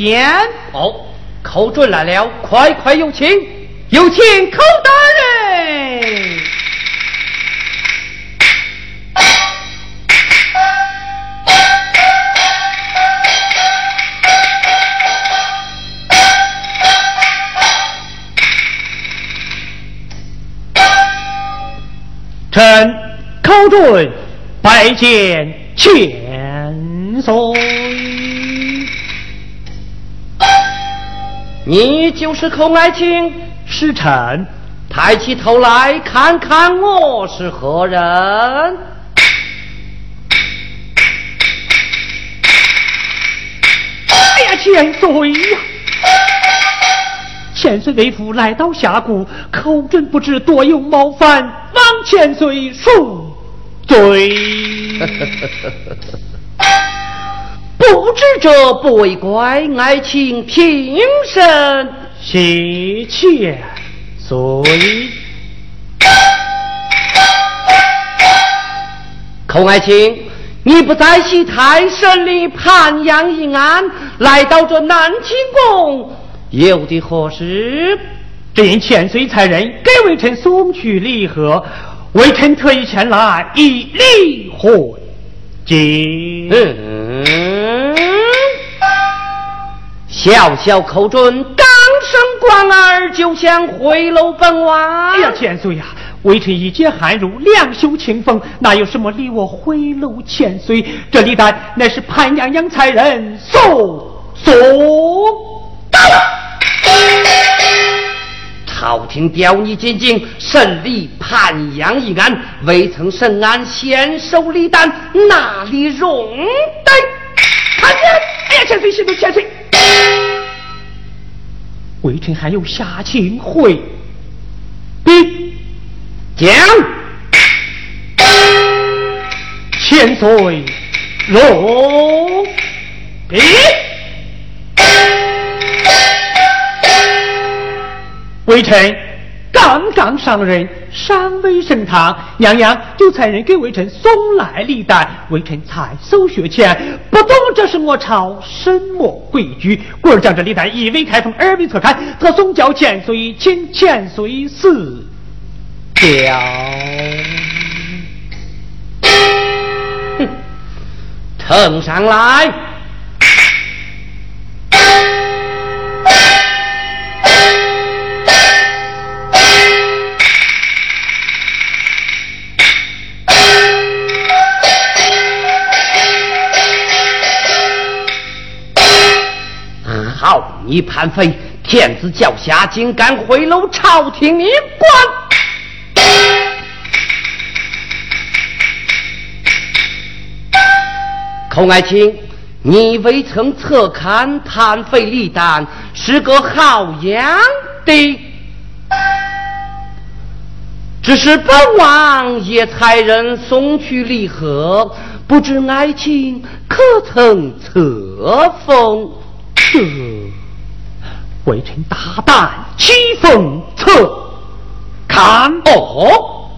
见。哦，寇准来了，快快有请，有请寇大人。臣寇准拜见千岁。你就是寇爱卿，是臣。抬起头来看看，我是何人？哎呀，千岁呀！千岁为父来到峡谷，寇准不知多有冒犯，望千岁恕罪。不知者不为怪，爱卿平身。谢千岁。寇爱卿，你不在西太审理盘阳一案，来到这南清宫。有的何事？只因千岁才人给微臣送去礼盒，微臣特意前来以礼回敬。嗯，小小寇准刚升官儿就想回楼本王。哎呀，千岁呀，微臣一介寒儒，两袖清风，哪有什么礼我回楼千岁？这礼单乃是潘娘娘差人送送。朝廷调你进京审理潘阳一案，未曾审案，先收礼单，哪里容得？看见？哎呀，千岁，千岁，千岁！微臣还有下情回禀，讲。千岁，容禀。微臣刚刚上任，尚未升堂，娘娘就差人给微臣送来礼单，微臣才收学钱，不不懂这是我朝什么规矩，故而将这礼单一为开封，二为侧看，特送交千岁，请千岁赐掉。哼，呈上来。你叛匪！天子脚下竟敢贿赂朝廷命官！寇爱卿，你未曾侧看叛匪李旦是个好样的，只是本王也差人送去礼盒，不知爱卿可曾册封？这微臣大胆启封册看哦，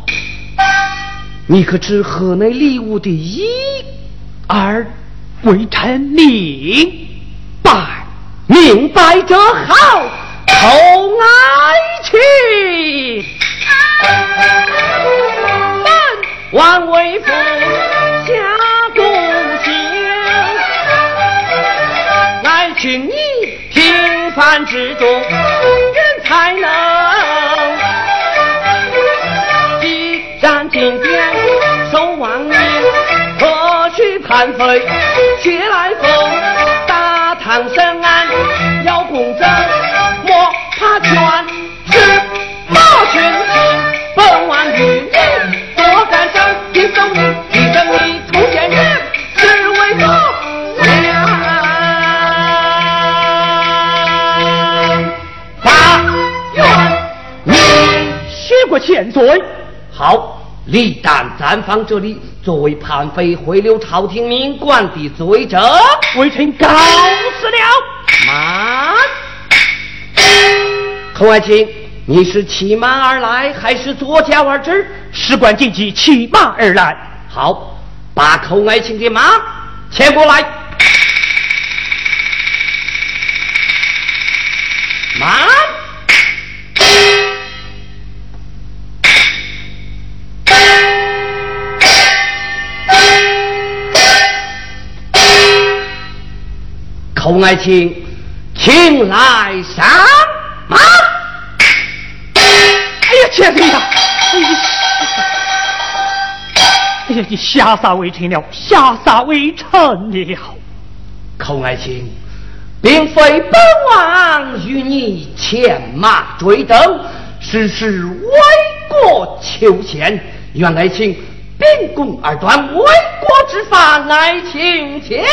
你可知河内礼物的一？而微臣明白，明白这好，厚爱卿，万为父下功行，爱卿凡之中人才能，既然今天受王命。去叛匪，血来风，大唐审李旦暂放这里，作为叛匪回流朝廷命官的罪证，微臣告辞了。慢，寇爱卿，你是骑马而来，还是坐轿而至？事关紧急，骑马而来。好，把寇爱卿的马牵过来。寇爱卿，请来上马。哎呀，千岁呀！哎呀，哎呀，你下杀微臣了，下杀微臣了。寇爱卿，并非本王与你牵马追灯，实是为国求贤。愿爱卿秉公而断为国之法，爱卿请上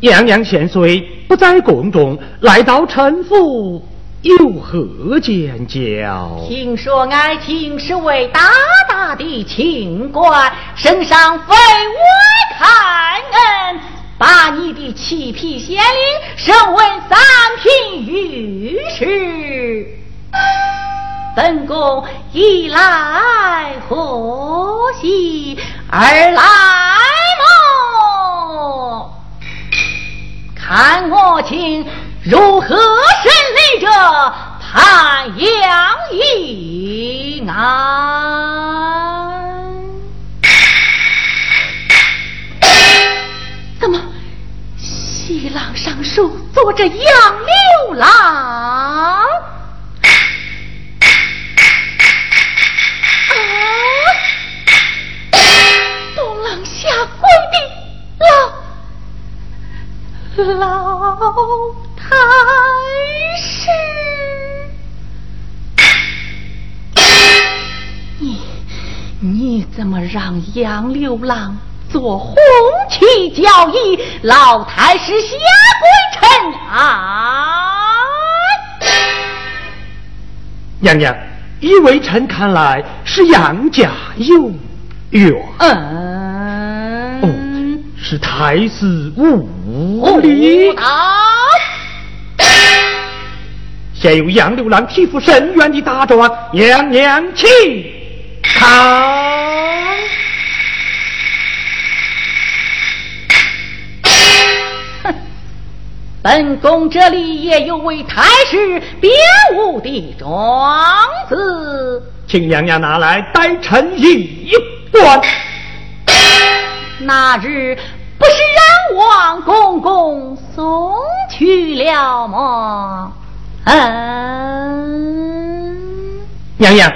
杨洋千岁不在宫中，来到陈府，有何见教？听说爱卿是位大大的清官，圣上非我看恩，把你的七匹县令升为三品御史。本宫一来何喜，二来？看我今如何审理这潘阳一案？怎么，西廊上书坐着杨六郎？老老太师，你你怎么让杨六郎做红旗交易？老太师下跪臣安？娘娘，依微臣看来是杨家有冤。嗯，哦，是太师无礼。道。现有杨六郎替父申冤的大状，娘娘请看。本宫这里也有位太师别无的庄子，请娘娘拿来，待臣一观。那日王公公送去了吗？嗯，娘娘，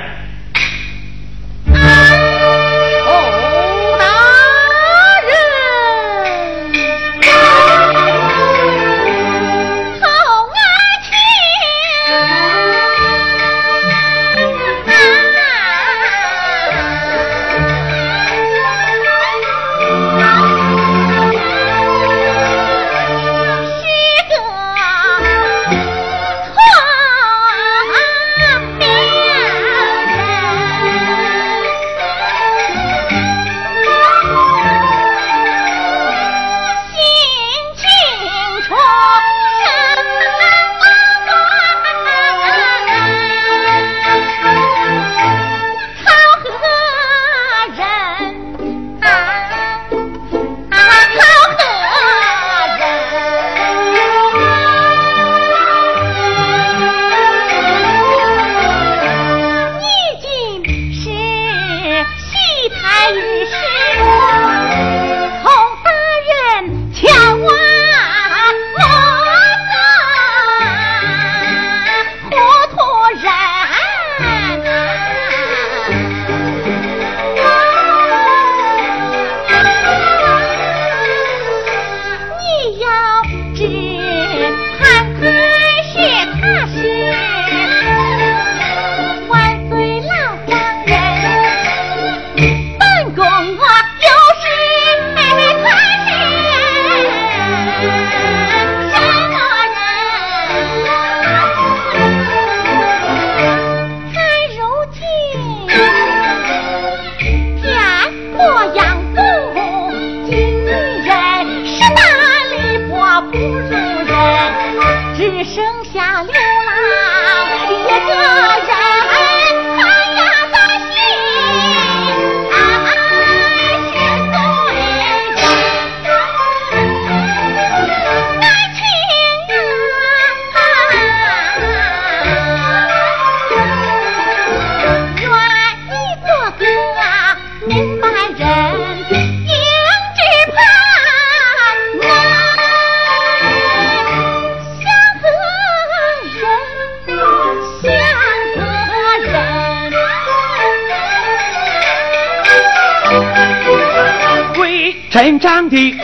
的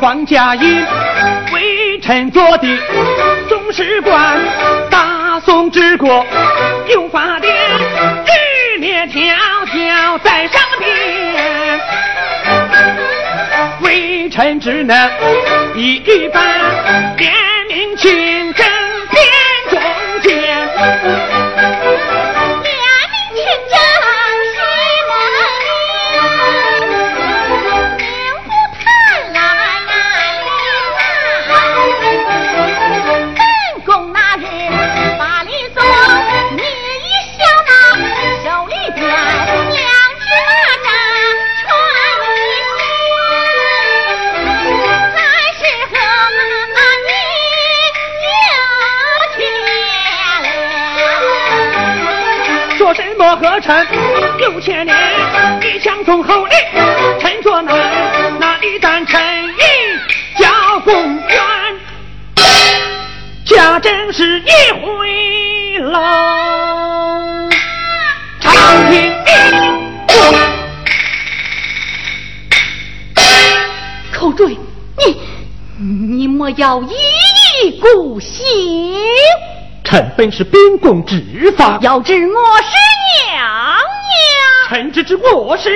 黄家印，为臣做的总使官，大宋之国有法典，日列条条在上边。微臣只能，一般廉明清臣六千年，一枪忠厚礼，臣着那那一担臣意交公员，家真是一回老长亭寇追，你你莫要一意孤行。臣本是秉公执法，要知我是。臣之之过失，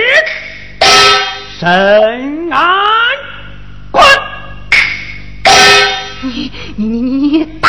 审案官，你你你你打！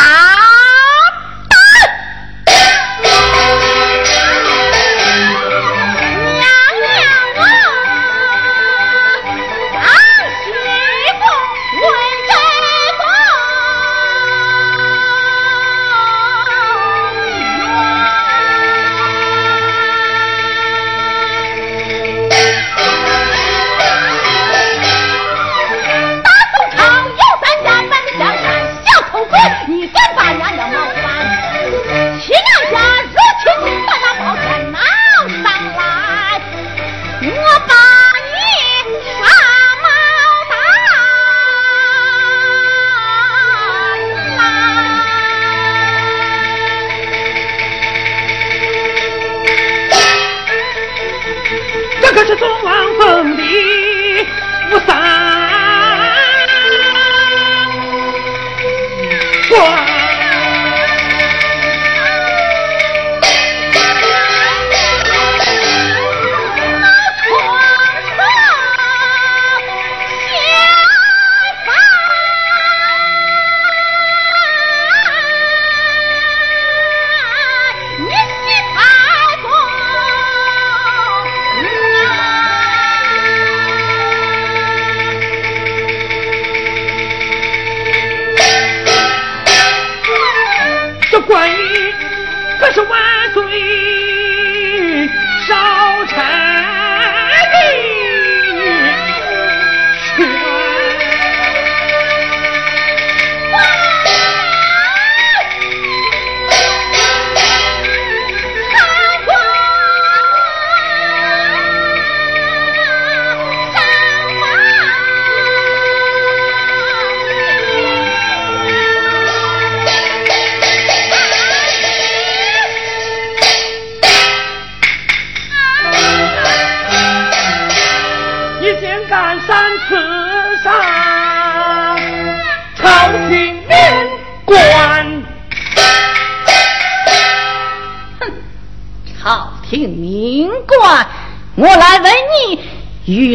今。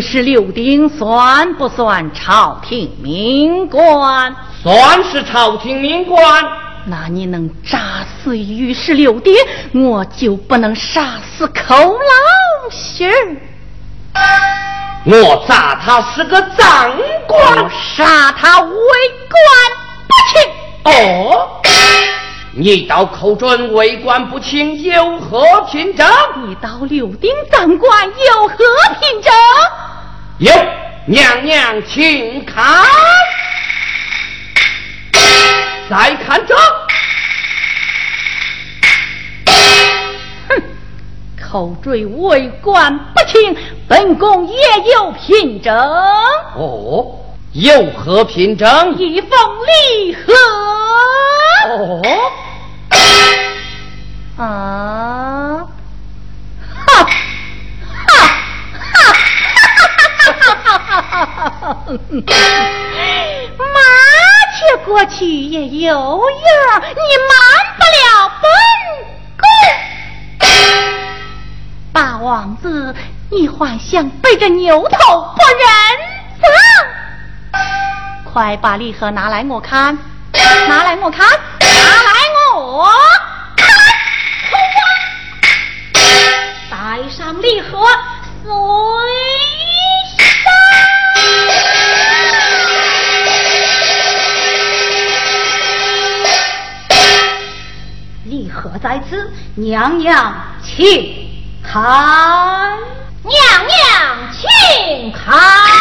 是六丁算不算朝廷命官？算是朝廷命官。那你能炸死御史六丁，我就不能杀死寇老心儿。我炸他是个赃官，杀他为官不清。哦。你道寇准为官不清，有何凭证？你道柳丁当官有何凭证？有娘娘，请看，再看这。哼，寇准为官不清，本宫也有凭证。哦，有何凭证？一封礼盒。哦。啊。哈。马且过去也有样，你瞒不了本宫。大王子，你幻想背着牛头不认字？快把礼盒拿来我看，拿来我看，娘娘请看，娘娘请看。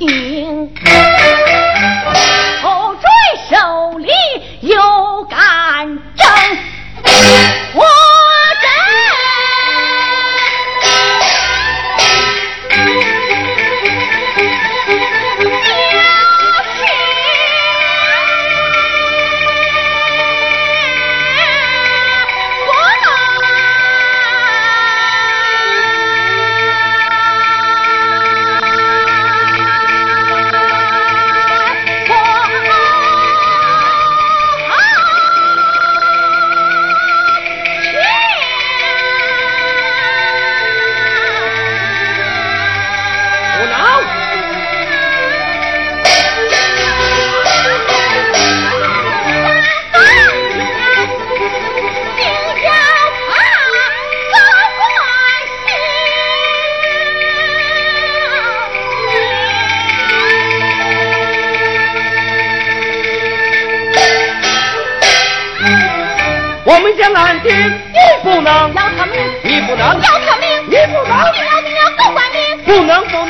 E. 我们家蓝天你不能要他命你不能要他命你不能。你要命要狗管命不能不能。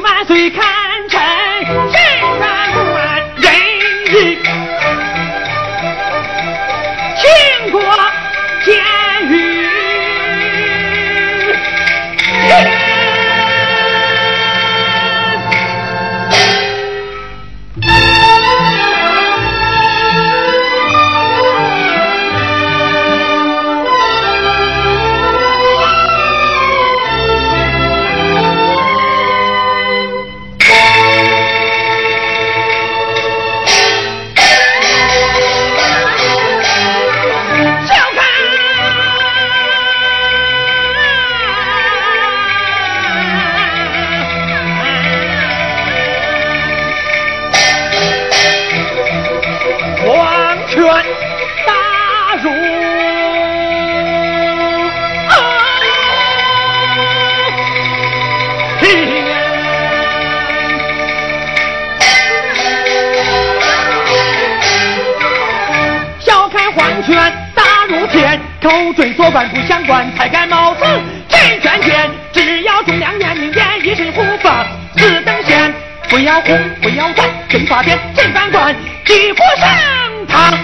万岁看臣小看黄泉大如天，口准所办不相关，才敢冒死真劝谏。只要忠良严明点，一身护法四等县，不要红不要乱，真法典真犯官，击破升堂。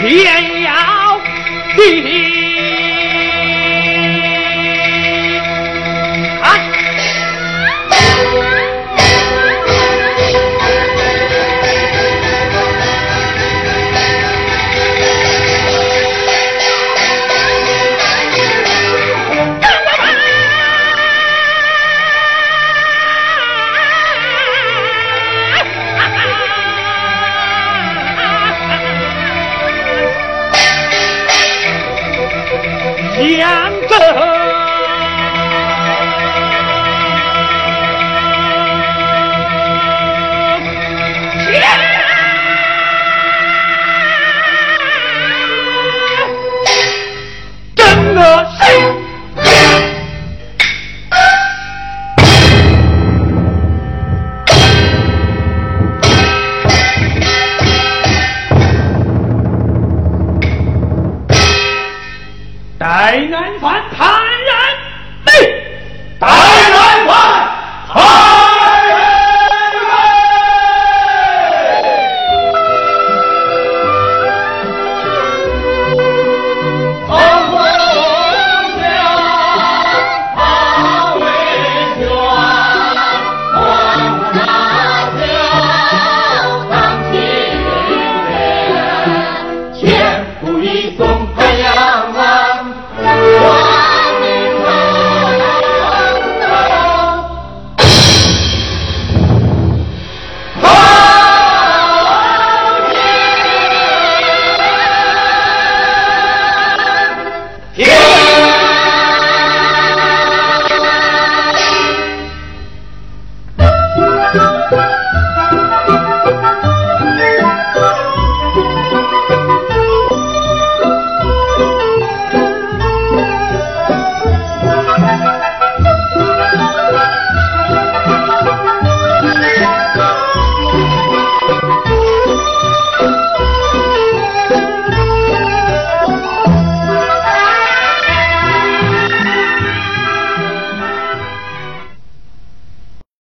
天要地们杨